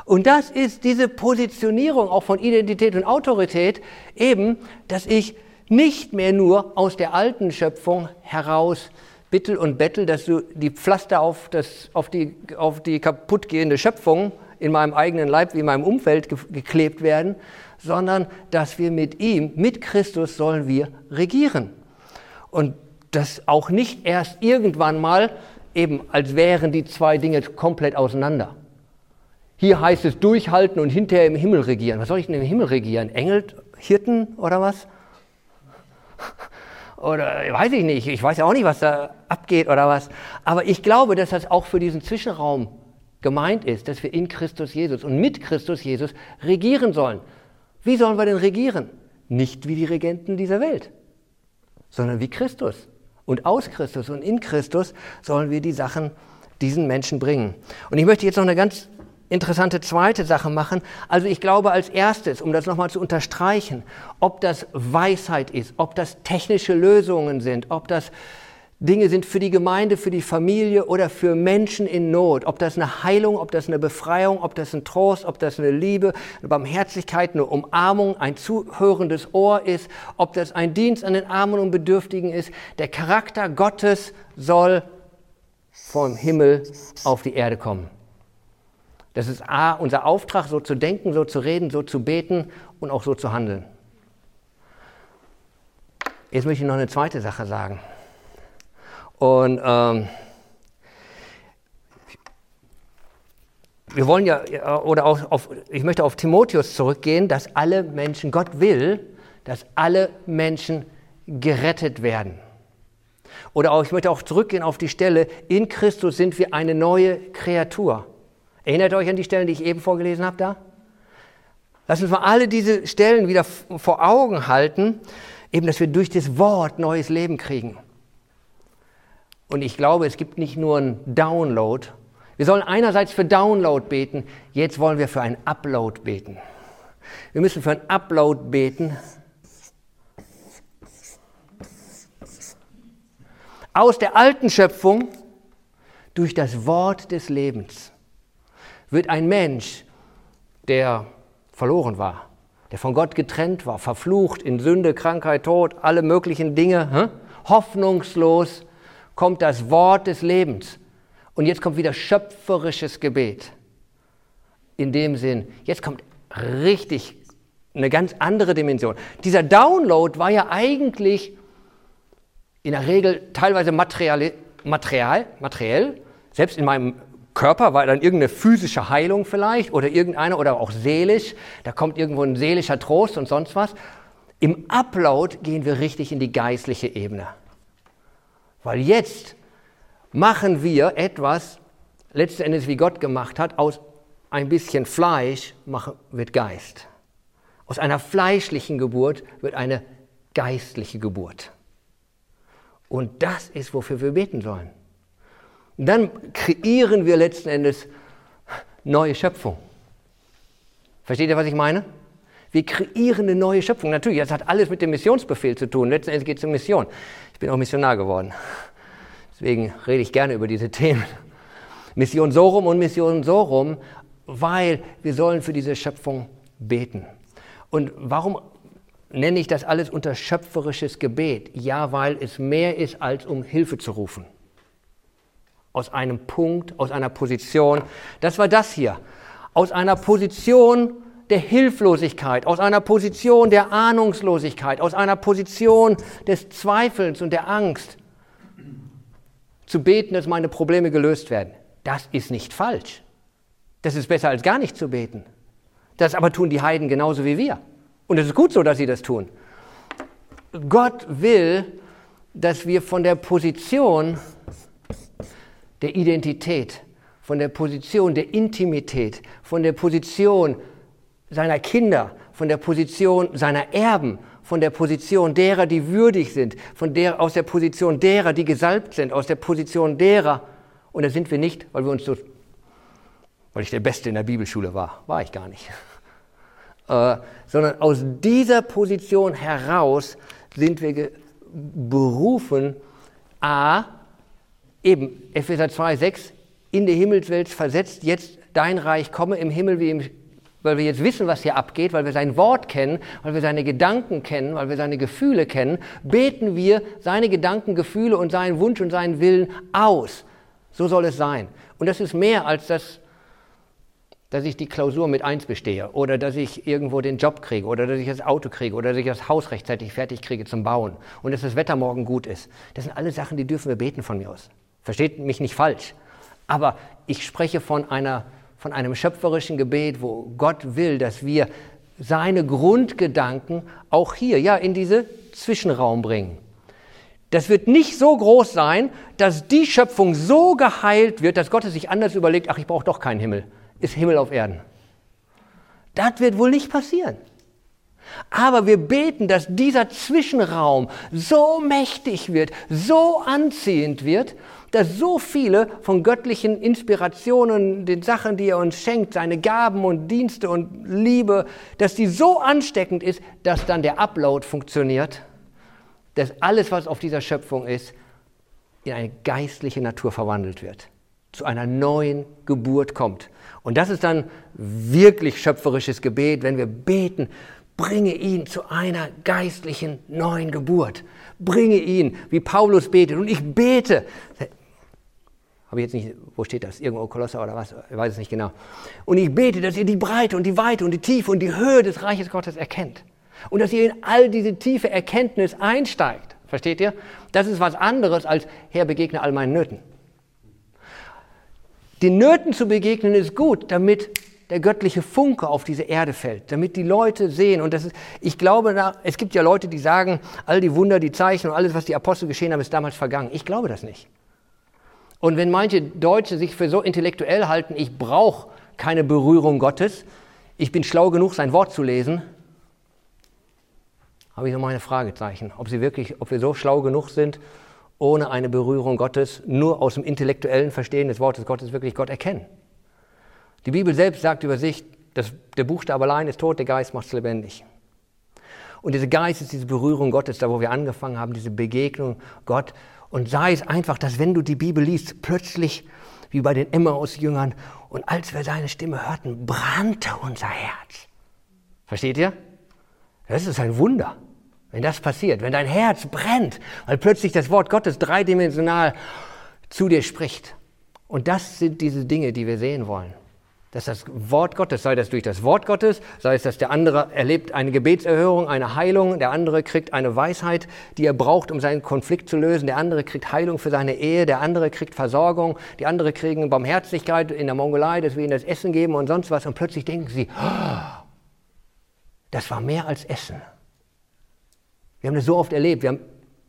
Und das ist diese Positionierung auch von Identität und Autorität, eben, dass ich nicht mehr nur aus der alten Schöpfung heraus bittel und bettel, dass du die Pflaster auf, das, auf, die, auf die kaputtgehende Schöpfung in meinem eigenen Leib wie in meinem Umfeld ge geklebt werden, sondern dass wir mit ihm, mit Christus sollen wir regieren. Und das auch nicht erst irgendwann mal eben, als wären die zwei Dinge komplett auseinander. Hier heißt es durchhalten und hinterher im Himmel regieren. Was soll ich denn im Himmel regieren? Engel, Hirten oder was? Oder weiß ich nicht, ich weiß ja auch nicht, was da abgeht oder was. Aber ich glaube, dass das auch für diesen Zwischenraum gemeint ist, dass wir in Christus Jesus und mit Christus Jesus regieren sollen. Wie sollen wir denn regieren? Nicht wie die Regenten dieser Welt, sondern wie Christus. Und aus Christus und in Christus sollen wir die Sachen diesen Menschen bringen. Und ich möchte jetzt noch eine ganz interessante zweite Sache machen. Also ich glaube als erstes, um das nochmal zu unterstreichen, ob das Weisheit ist, ob das technische Lösungen sind, ob das Dinge sind für die Gemeinde, für die Familie oder für Menschen in Not. Ob das eine Heilung, ob das eine Befreiung, ob das ein Trost, ob das eine Liebe, eine Barmherzigkeit, eine Umarmung, ein zuhörendes Ohr ist, ob das ein Dienst an den Armen und Bedürftigen ist. Der Charakter Gottes soll vom Himmel auf die Erde kommen. Das ist A, unser Auftrag, so zu denken, so zu reden, so zu beten und auch so zu handeln. Jetzt möchte ich noch eine zweite Sache sagen. Und ähm, wir wollen ja, oder auch auf, ich möchte auf Timotheus zurückgehen, dass alle Menschen, Gott will, dass alle Menschen gerettet werden. Oder auch, ich möchte auch zurückgehen auf die Stelle, in Christus sind wir eine neue Kreatur. Erinnert euch an die Stellen, die ich eben vorgelesen habe da? Lass uns mal alle diese Stellen wieder vor Augen halten, eben, dass wir durch das Wort neues Leben kriegen. Und ich glaube, es gibt nicht nur einen Download. Wir sollen einerseits für Download beten, jetzt wollen wir für einen Upload beten. Wir müssen für einen Upload beten. Aus der alten Schöpfung durch das Wort des Lebens wird ein Mensch, der verloren war, der von Gott getrennt war, verflucht in Sünde, Krankheit, Tod, alle möglichen Dinge, hoffnungslos, kommt das Wort des Lebens. Und jetzt kommt wieder schöpferisches Gebet. In dem Sinn, jetzt kommt richtig eine ganz andere Dimension. Dieser Download war ja eigentlich in der Regel teilweise material, material, materiell. Selbst in meinem Körper war dann irgendeine physische Heilung vielleicht oder irgendeine oder auch seelisch. Da kommt irgendwo ein seelischer Trost und sonst was. Im Upload gehen wir richtig in die geistliche Ebene. Weil jetzt machen wir etwas, letzten Endes wie Gott gemacht hat, aus ein bisschen Fleisch wird Geist. Aus einer fleischlichen Geburt wird eine geistliche Geburt. Und das ist, wofür wir beten sollen. Und dann kreieren wir letzten Endes neue Schöpfung. Versteht ihr, was ich meine? Wir kreieren eine neue Schöpfung. Natürlich, das hat alles mit dem Missionsbefehl zu tun. Letzten Endes geht es um Mission bin auch Missionar geworden. Deswegen rede ich gerne über diese Themen. Mission Sorum und Mission Sorum, weil wir sollen für diese Schöpfung beten. Und warum nenne ich das alles unter schöpferisches Gebet? Ja, weil es mehr ist, als um Hilfe zu rufen. Aus einem Punkt, aus einer Position. Das war das hier. Aus einer Position der Hilflosigkeit, aus einer Position der Ahnungslosigkeit, aus einer Position des Zweifels und der Angst zu beten, dass meine Probleme gelöst werden. Das ist nicht falsch. Das ist besser als gar nicht zu beten. Das aber tun die Heiden genauso wie wir. Und es ist gut so, dass sie das tun. Gott will, dass wir von der Position der Identität, von der Position der Intimität, von der Position seiner Kinder, von der Position seiner Erben, von der Position derer, die würdig sind, von der, aus der Position derer, die gesalbt sind, aus der Position derer. Und da sind wir nicht, weil wir uns so, weil ich der Beste in der Bibelschule war, war ich gar nicht. Äh, sondern aus dieser Position heraus sind wir berufen, a, eben Epheser 2, 6, in die Himmelswelt versetzt, jetzt dein Reich komme im Himmel wie im weil wir jetzt wissen, was hier abgeht, weil wir sein Wort kennen, weil wir seine Gedanken kennen, weil wir seine Gefühle kennen, beten wir seine Gedanken, Gefühle und seinen Wunsch und seinen Willen aus. So soll es sein. Und das ist mehr als das, dass ich die Klausur mit eins bestehe oder dass ich irgendwo den Job kriege oder dass ich das Auto kriege oder dass ich das Haus rechtzeitig fertig kriege zum Bauen und dass das Wetter morgen gut ist. Das sind alle Sachen, die dürfen wir beten von mir aus. Versteht mich nicht falsch. Aber ich spreche von einer von einem schöpferischen Gebet, wo Gott will, dass wir seine Grundgedanken auch hier, ja, in diese Zwischenraum bringen. Das wird nicht so groß sein, dass die Schöpfung so geheilt wird, dass Gott sich anders überlegt, ach, ich brauche doch keinen Himmel, ist Himmel auf Erden. Das wird wohl nicht passieren. Aber wir beten, dass dieser Zwischenraum so mächtig wird, so anziehend wird, dass so viele von göttlichen Inspirationen, den Sachen, die er uns schenkt, seine Gaben und Dienste und Liebe, dass die so ansteckend ist, dass dann der Upload funktioniert, dass alles, was auf dieser Schöpfung ist, in eine geistliche Natur verwandelt wird, zu einer neuen Geburt kommt. Und das ist dann wirklich schöpferisches Gebet, wenn wir beten, bringe ihn zu einer geistlichen neuen Geburt. Bringe ihn, wie Paulus betet. Und ich bete, habe ich jetzt nicht, wo steht das? Irgendwo Kolosser oder was? Ich weiß es nicht genau. Und ich bete, dass ihr die Breite und die Weite und die Tiefe und die Höhe des Reiches Gottes erkennt. Und dass ihr in all diese tiefe Erkenntnis einsteigt. Versteht ihr? Das ist was anderes als, Herr, begegne all meinen Nöten. Den Nöten zu begegnen ist gut, damit der göttliche Funke auf diese Erde fällt, damit die Leute sehen. Und das ist, ich glaube, es gibt ja Leute, die sagen, all die Wunder, die Zeichen und alles, was die Apostel geschehen haben, ist damals vergangen. Ich glaube das nicht. Und wenn manche Deutsche sich für so intellektuell halten, ich brauche keine Berührung Gottes, ich bin schlau genug, sein Wort zu lesen, habe ich noch mal eine Fragezeichen, ob sie wirklich, ob wir so schlau genug sind, ohne eine Berührung Gottes, nur aus dem intellektuellen Verstehen des Wortes Gottes wirklich Gott erkennen. Die Bibel selbst sagt über sich, dass der Buchstabe allein ist tot, der Geist macht es lebendig. Und dieser Geist ist diese Berührung Gottes, da wo wir angefangen haben, diese Begegnung Gott. Und sei es einfach, dass wenn du die Bibel liest, plötzlich, wie bei den Emmaus-Jüngern, und als wir seine Stimme hörten, brannte unser Herz. Versteht ihr? Das ist ein Wunder, wenn das passiert, wenn dein Herz brennt, weil plötzlich das Wort Gottes dreidimensional zu dir spricht. Und das sind diese Dinge, die wir sehen wollen dass das Wort Gottes, sei das durch das Wort Gottes, sei es, dass der andere erlebt eine Gebetserhörung, eine Heilung, der andere kriegt eine Weisheit, die er braucht, um seinen Konflikt zu lösen, der andere kriegt Heilung für seine Ehe, der andere kriegt Versorgung, die andere kriegen Barmherzigkeit in der Mongolei, dass wir ihnen das Essen geben und sonst was und plötzlich denken sie, das war mehr als Essen. Wir haben das so oft erlebt, wir haben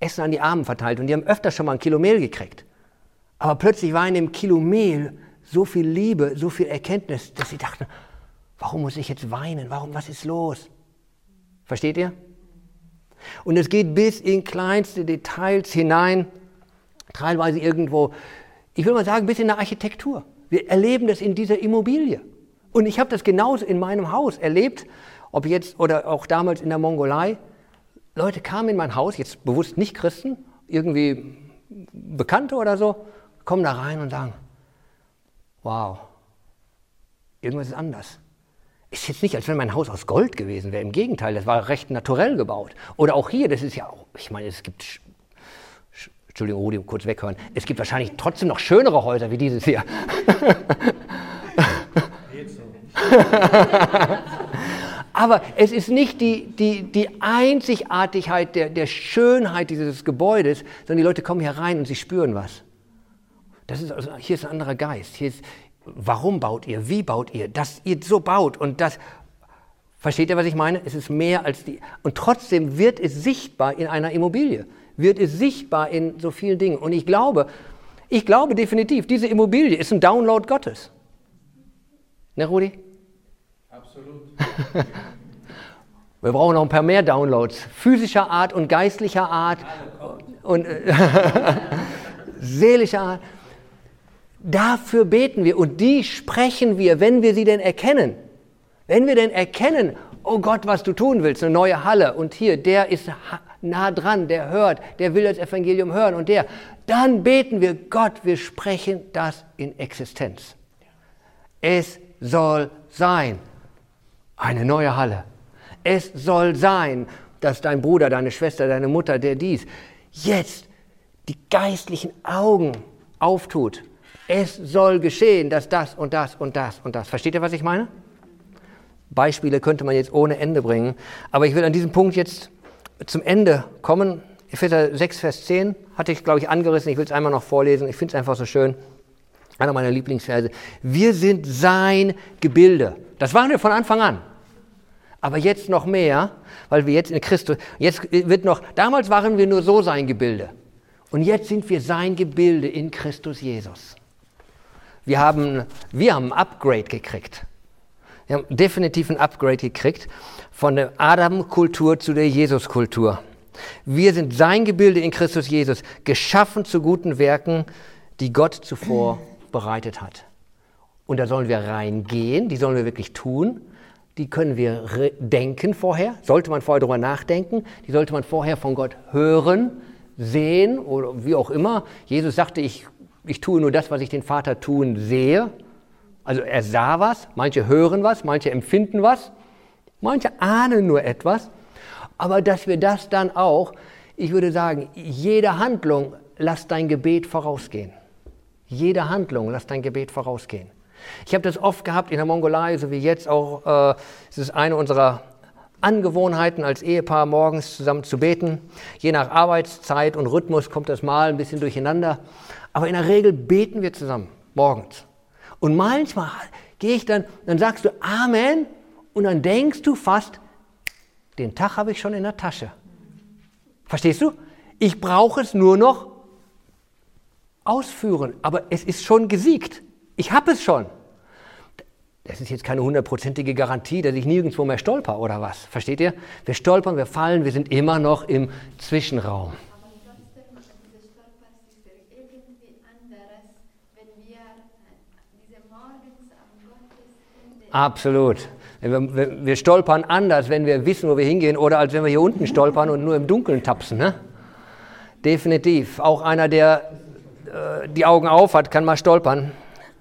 Essen an die Armen verteilt und die haben öfter schon mal ein Kilo Mehl gekriegt. Aber plötzlich war in dem Kilo Mehl so viel Liebe, so viel Erkenntnis, dass sie dachten, warum muss ich jetzt weinen? Warum, was ist los? Versteht ihr? Und es geht bis in kleinste Details hinein, teilweise irgendwo, ich will mal sagen, bis in der Architektur. Wir erleben das in dieser Immobilie. Und ich habe das genauso in meinem Haus erlebt, ob jetzt oder auch damals in der Mongolei. Leute kamen in mein Haus, jetzt bewusst nicht Christen, irgendwie Bekannte oder so, kommen da rein und sagen, wow, irgendwas ist anders. Ist jetzt nicht, als wenn mein Haus aus Gold gewesen wäre. Im Gegenteil, das war recht naturell gebaut. Oder auch hier, das ist ja auch, ich meine, es gibt, Entschuldigung, Rudi, kurz weghören, es gibt wahrscheinlich trotzdem noch schönere Häuser wie dieses hier. Aber es ist nicht die, die, die Einzigartigkeit der, der Schönheit dieses Gebäudes, sondern die Leute kommen hier rein und sie spüren was. Das ist also, hier ist ein anderer Geist. Hier ist, warum baut ihr? Wie baut ihr? Dass ihr so baut und das. Versteht ihr, was ich meine? Es ist mehr als die. Und trotzdem wird es sichtbar in einer Immobilie. Wird es sichtbar in so vielen Dingen. Und ich glaube, ich glaube definitiv, diese Immobilie ist ein Download Gottes. Ne, Rudi? Absolut. Wir brauchen noch ein paar mehr Downloads, physischer Art und geistlicher Art und äh, seelischer Art. Dafür beten wir und die sprechen wir, wenn wir sie denn erkennen. Wenn wir denn erkennen, oh Gott, was du tun willst, eine neue Halle und hier, der ist nah dran, der hört, der will das Evangelium hören und der, dann beten wir, Gott, wir sprechen das in Existenz. Es soll sein. Eine neue Halle. Es soll sein, dass dein Bruder, deine Schwester, deine Mutter, der dies, jetzt die geistlichen Augen auftut. Es soll geschehen, dass das und das und das und das. Versteht ihr, was ich meine? Beispiele könnte man jetzt ohne Ende bringen. Aber ich will an diesem Punkt jetzt zum Ende kommen. Epheser 6, Vers 10 hatte ich, glaube ich, angerissen. Ich will es einmal noch vorlesen. Ich finde es einfach so schön. Einer meiner Lieblingsverse. Wir sind sein Gebilde. Das waren wir von Anfang an. Aber jetzt noch mehr, weil wir jetzt in Christus, jetzt wird noch, damals waren wir nur so sein Gebilde. Und jetzt sind wir sein Gebilde in Christus Jesus. Wir haben, wir haben ein Upgrade gekriegt. Wir haben definitiv ein Upgrade gekriegt von der Adam-Kultur zu der Jesus-Kultur. Wir sind sein Gebilde in Christus Jesus, geschaffen zu guten Werken, die Gott zuvor bereitet hat. Und da sollen wir reingehen, die sollen wir wirklich tun. Die können wir denken vorher, sollte man vorher darüber nachdenken, die sollte man vorher von Gott hören, sehen oder wie auch immer. Jesus sagte, ich, ich tue nur das, was ich den Vater tun sehe. Also er sah was, manche hören was, manche empfinden was, manche ahnen nur etwas. Aber dass wir das dann auch, ich würde sagen, jede Handlung, lass dein Gebet vorausgehen. Jede Handlung, lass dein Gebet vorausgehen. Ich habe das oft gehabt in der Mongolei, so wie jetzt auch. Äh, es ist eine unserer Angewohnheiten als Ehepaar, morgens zusammen zu beten. Je nach Arbeitszeit und Rhythmus kommt das mal ein bisschen durcheinander. Aber in der Regel beten wir zusammen morgens. Und manchmal gehe ich dann, dann sagst du Amen und dann denkst du fast, den Tag habe ich schon in der Tasche. Verstehst du? Ich brauche es nur noch ausführen, aber es ist schon gesiegt. Ich habe es schon. Das ist jetzt keine hundertprozentige Garantie, dass ich nirgendwo mehr stolper oder was. Versteht ihr? Wir stolpern, wir fallen, wir sind immer noch im Zwischenraum. Absolut. Wir, stolpern anders, wenn wir wissen, wo wir hingehen, oder als wenn wir hier unten stolpern und nur im Dunkeln tapsen. Ne? Definitiv. Auch einer, der äh, die Augen auf hat, kann mal stolpern.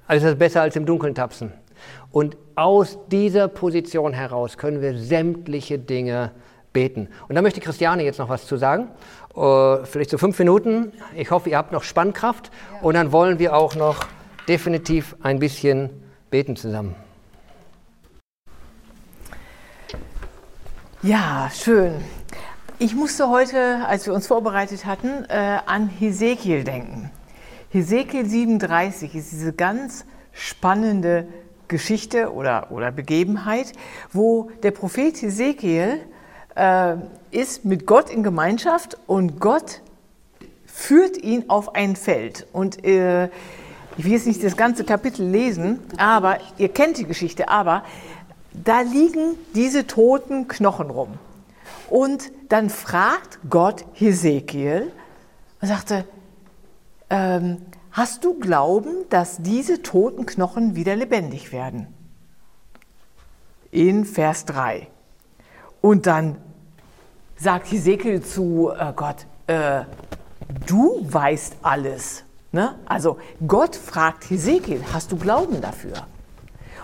Also ist besser als im Dunkeln tapsen. Und aus dieser Position heraus können wir sämtliche Dinge beten. Und da möchte Christiane jetzt noch was zu sagen. Uh, vielleicht so fünf Minuten. Ich hoffe, ihr habt noch Spannkraft. Und dann wollen wir auch noch definitiv ein bisschen beten zusammen. Ja, schön. Ich musste heute, als wir uns vorbereitet hatten, äh, an Hesekiel denken. Hesekiel 37 ist diese ganz spannende Geschichte oder, oder Begebenheit, wo der Prophet Hesekiel äh, ist mit Gott in Gemeinschaft und Gott führt ihn auf ein Feld. Und äh, ich will jetzt nicht das ganze Kapitel lesen, aber ihr kennt die Geschichte, aber da liegen diese toten Knochen rum. Und dann fragt Gott Hesekiel und sagte, ähm, hast du Glauben, dass diese toten Knochen wieder lebendig werden? In Vers 3. Und dann sagt Hesekiel zu äh, Gott, äh, du weißt alles. Ne? Also Gott fragt Hesekiel, hast du Glauben dafür?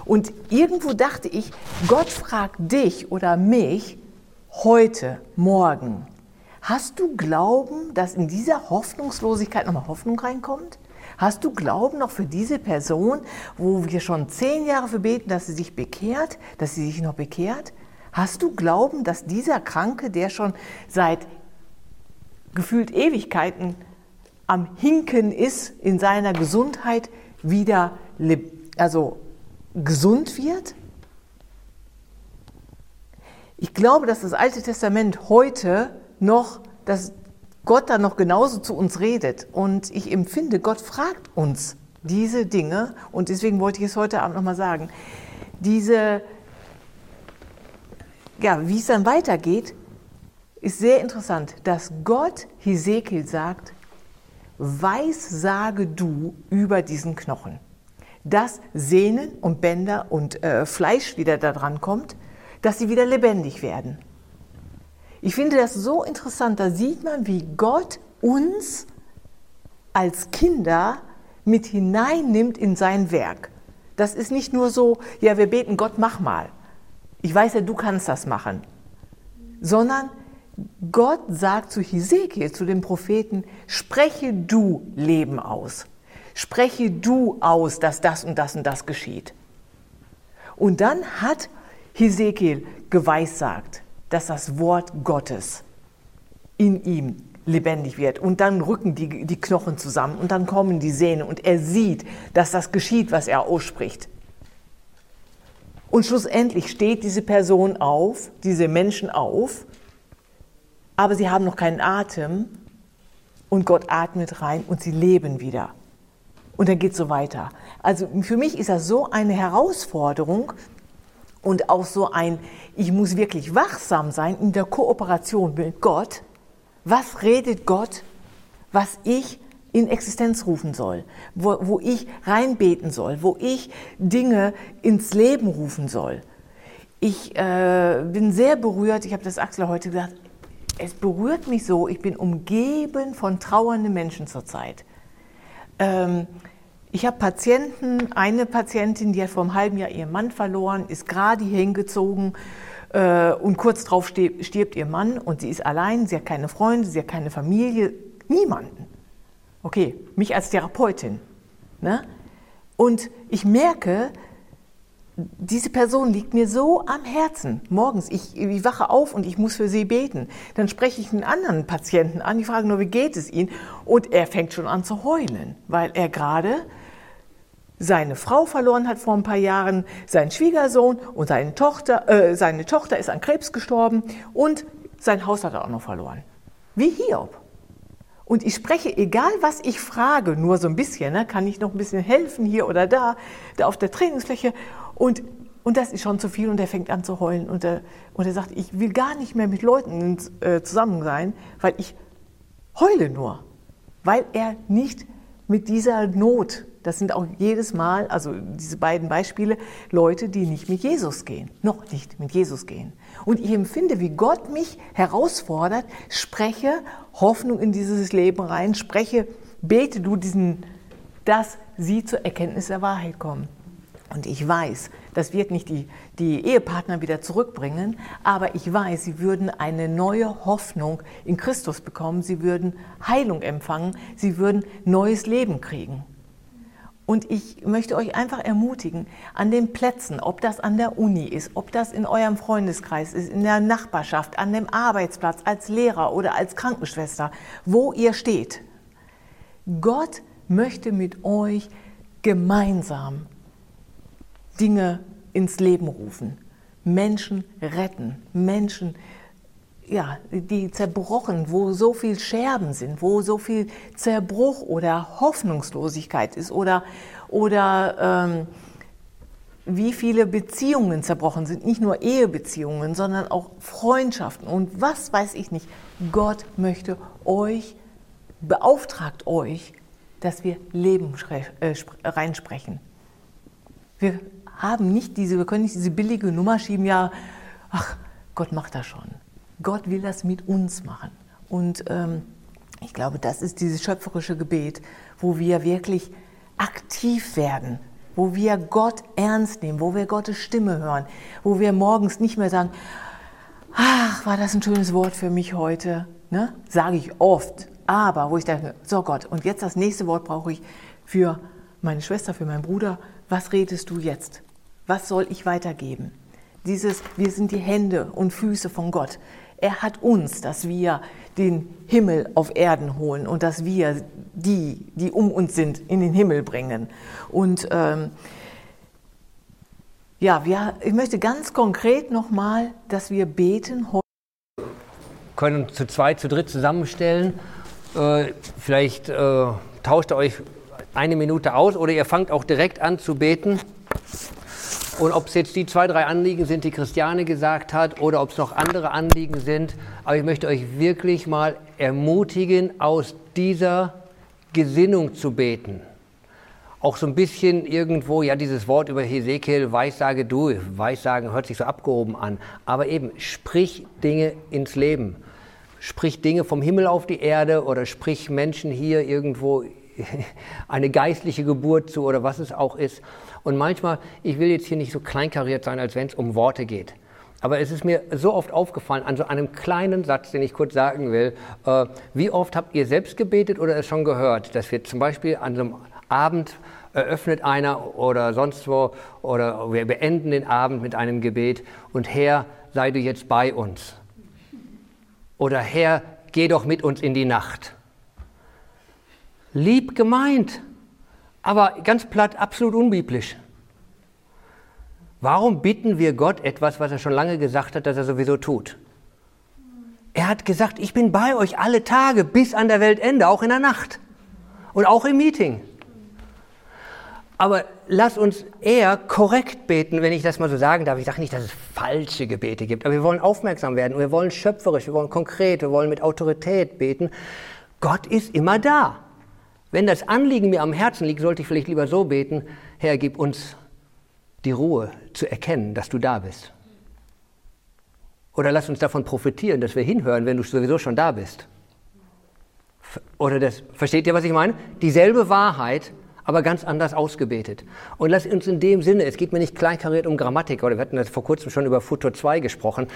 Und irgendwo dachte ich, Gott fragt dich oder mich heute, morgen, hast du Glauben, dass in dieser Hoffnungslosigkeit nochmal Hoffnung reinkommt? Hast du Glauben noch für diese Person, wo wir schon zehn Jahre für beten, dass sie sich bekehrt, dass sie sich noch bekehrt? Hast du Glauben, dass dieser Kranke, der schon seit gefühlt Ewigkeiten am Hinken ist, in seiner Gesundheit wieder also gesund wird? Ich glaube, dass das Alte Testament heute noch, dass Gott da noch genauso zu uns redet. Und ich empfinde, Gott fragt uns diese Dinge. Und deswegen wollte ich es heute Abend nochmal sagen. Diese, ja, wie es dann weitergeht, ist sehr interessant, dass Gott Hesekiel sagt, weiß sage du über diesen Knochen, dass Sehnen und Bänder und äh, Fleisch wieder da dran kommt, dass sie wieder lebendig werden. Ich finde das so interessant, da sieht man, wie Gott uns als Kinder mit hineinnimmt in sein Werk. Das ist nicht nur so, ja, wir beten Gott, mach mal. Ich weiß ja, du kannst das machen. Sondern Gott sagt zu Hesekiel, zu dem Propheten, spreche du Leben aus. Spreche du aus, dass das und das und das geschieht. Und dann hat Hesekiel geweissagt, dass das Wort Gottes in ihm lebendig wird. Und dann rücken die, die Knochen zusammen und dann kommen die Sehnen und er sieht, dass das geschieht, was er ausspricht. Und schlussendlich steht diese Person auf, diese Menschen auf, aber sie haben noch keinen Atem und Gott atmet rein und sie leben wieder. Und dann geht es so weiter. Also für mich ist das so eine Herausforderung, und auch so ein, ich muss wirklich wachsam sein in der Kooperation mit Gott. Was redet Gott, was ich in Existenz rufen soll, wo, wo ich reinbeten soll, wo ich Dinge ins Leben rufen soll. Ich äh, bin sehr berührt, ich habe das Axel heute gesagt, es berührt mich so, ich bin umgeben von trauernden Menschen zurzeit. Ähm, ich habe Patienten, eine Patientin, die hat vor einem halben Jahr ihren Mann verloren, ist gerade hier hingezogen äh, und kurz darauf stirbt, ihr Mann und sie ist allein, sie hat keine Freunde, sie hat keine Familie, niemanden. Okay, mich als Therapeutin. Ne? Und ich merke, diese Person liegt mir so am Herzen. Morgens, ich, ich, wache auf und ich muss für sie beten. Dann spreche ich einen anderen Patienten an, die fragen nur, wie geht es Ihnen? Und er fängt schon an zu heulen, weil er gerade seine Frau verloren hat vor ein paar Jahren, seinen Schwiegersohn und seine Tochter, äh, seine Tochter ist an Krebs gestorben und sein Haus hat er auch noch verloren. Wie Hiob. Und ich spreche, egal was ich frage, nur so ein bisschen, ne, kann ich noch ein bisschen helfen hier oder da, da auf der Trainingsfläche. Und, und das ist schon zu viel und er fängt an zu heulen. Und er, und sagt, ich will gar nicht mehr mit Leuten äh, zusammen sein, weil ich heule nur, weil er nicht mit dieser Not das sind auch jedes Mal, also diese beiden Beispiele, Leute, die nicht mit Jesus gehen, noch nicht mit Jesus gehen. Und ich empfinde, wie Gott mich herausfordert, spreche Hoffnung in dieses Leben rein, spreche, bete du diesen, dass sie zur Erkenntnis der Wahrheit kommen. Und ich weiß, das wird nicht die, die Ehepartner wieder zurückbringen, aber ich weiß, sie würden eine neue Hoffnung in Christus bekommen, sie würden Heilung empfangen, sie würden neues Leben kriegen. Und ich möchte euch einfach ermutigen, an den Plätzen, ob das an der Uni ist, ob das in eurem Freundeskreis ist, in der Nachbarschaft, an dem Arbeitsplatz, als Lehrer oder als Krankenschwester, wo ihr steht. Gott möchte mit euch gemeinsam Dinge ins Leben rufen, Menschen retten, Menschen ja, die zerbrochen, wo so viel Scherben sind, wo so viel Zerbruch oder Hoffnungslosigkeit ist oder, oder ähm, wie viele Beziehungen zerbrochen sind, nicht nur Ehebeziehungen, sondern auch Freundschaften und was weiß ich nicht. Gott möchte euch, beauftragt euch, dass wir Leben äh, reinsprechen. Wir haben nicht diese, wir können nicht diese billige Nummer schieben, ja, ach, Gott macht das schon. Gott will das mit uns machen. Und ähm, Ich glaube, das ist dieses schöpferische Gebet, wo wir wirklich aktiv werden, wo wir Gott ernst nehmen, wo wir Gottes Stimme hören, wo wir morgens nicht mehr sagen, ach, war das ein schönes Wort für mich heute, ne? sage ich oft, aber wo ich denke, so Gott, und jetzt das nächste Wort brauche ich für meine Schwester, für meinen Bruder, was redest du jetzt? Was soll ich weitergeben? Dieses, wir sind die Hände und Füße von Gott. Er hat uns, dass wir den Himmel auf Erden holen und dass wir die, die um uns sind, in den Himmel bringen. Und ähm, ja, wir, ich möchte ganz konkret nochmal, dass wir beten. Können zu zweit, zu dritt zusammenstellen. Äh, vielleicht äh, tauscht ihr euch eine Minute aus oder ihr fangt auch direkt an zu beten. Und ob es jetzt die zwei, drei Anliegen sind, die Christiane gesagt hat, oder ob es noch andere Anliegen sind, aber ich möchte euch wirklich mal ermutigen, aus dieser Gesinnung zu beten. Auch so ein bisschen irgendwo, ja, dieses Wort über Hesekiel, Weissage du, Weissagen hört sich so abgehoben an, aber eben, sprich Dinge ins Leben. Sprich Dinge vom Himmel auf die Erde oder sprich Menschen hier irgendwo eine geistliche Geburt zu oder was es auch ist. Und manchmal, ich will jetzt hier nicht so kleinkariert sein, als wenn es um Worte geht. Aber es ist mir so oft aufgefallen, an so einem kleinen Satz, den ich kurz sagen will, äh, wie oft habt ihr selbst gebetet oder es schon gehört, dass wir zum Beispiel an so einem Abend eröffnet einer oder sonst wo oder wir beenden den Abend mit einem Gebet und Herr, sei du jetzt bei uns. Oder Herr, geh doch mit uns in die Nacht. Lieb gemeint, aber ganz platt, absolut unbiblisch. Warum bitten wir Gott etwas, was er schon lange gesagt hat, dass er sowieso tut? Er hat gesagt, ich bin bei euch alle Tage bis an der Weltende, auch in der Nacht und auch im Meeting. Aber lass uns eher korrekt beten, wenn ich das mal so sagen darf. Ich sage nicht, dass es falsche Gebete gibt, aber wir wollen aufmerksam werden und wir wollen schöpferisch, wir wollen konkret, wir wollen mit Autorität beten. Gott ist immer da. Wenn das Anliegen mir am Herzen liegt, sollte ich vielleicht lieber so beten, Herr, gib uns die Ruhe zu erkennen, dass du da bist. Oder lass uns davon profitieren, dass wir hinhören, wenn du sowieso schon da bist. Oder das, versteht ihr, was ich meine? Dieselbe Wahrheit, aber ganz anders ausgebetet. Und lass uns in dem Sinne, es geht mir nicht kleinkariert um Grammatik, oder wir hatten das vor kurzem schon über Futur 2 gesprochen,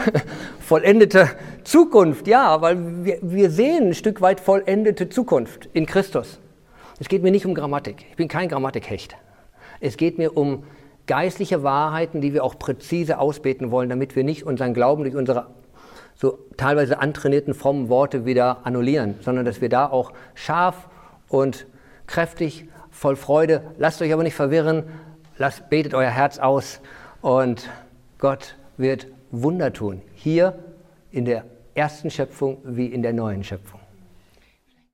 vollendete Zukunft, ja, weil wir, wir sehen ein Stück weit vollendete Zukunft in Christus. Es geht mir nicht um Grammatik, ich bin kein Grammatikhecht. Es geht mir um geistliche Wahrheiten, die wir auch präzise ausbeten wollen, damit wir nicht unseren Glauben durch unsere so teilweise antrainierten frommen Worte wieder annullieren, sondern dass wir da auch scharf und kräftig voll Freude. Lasst euch aber nicht verwirren, lasst, betet euer Herz aus und Gott wird Wunder tun. Hier in der ersten Schöpfung wie in der neuen Schöpfung.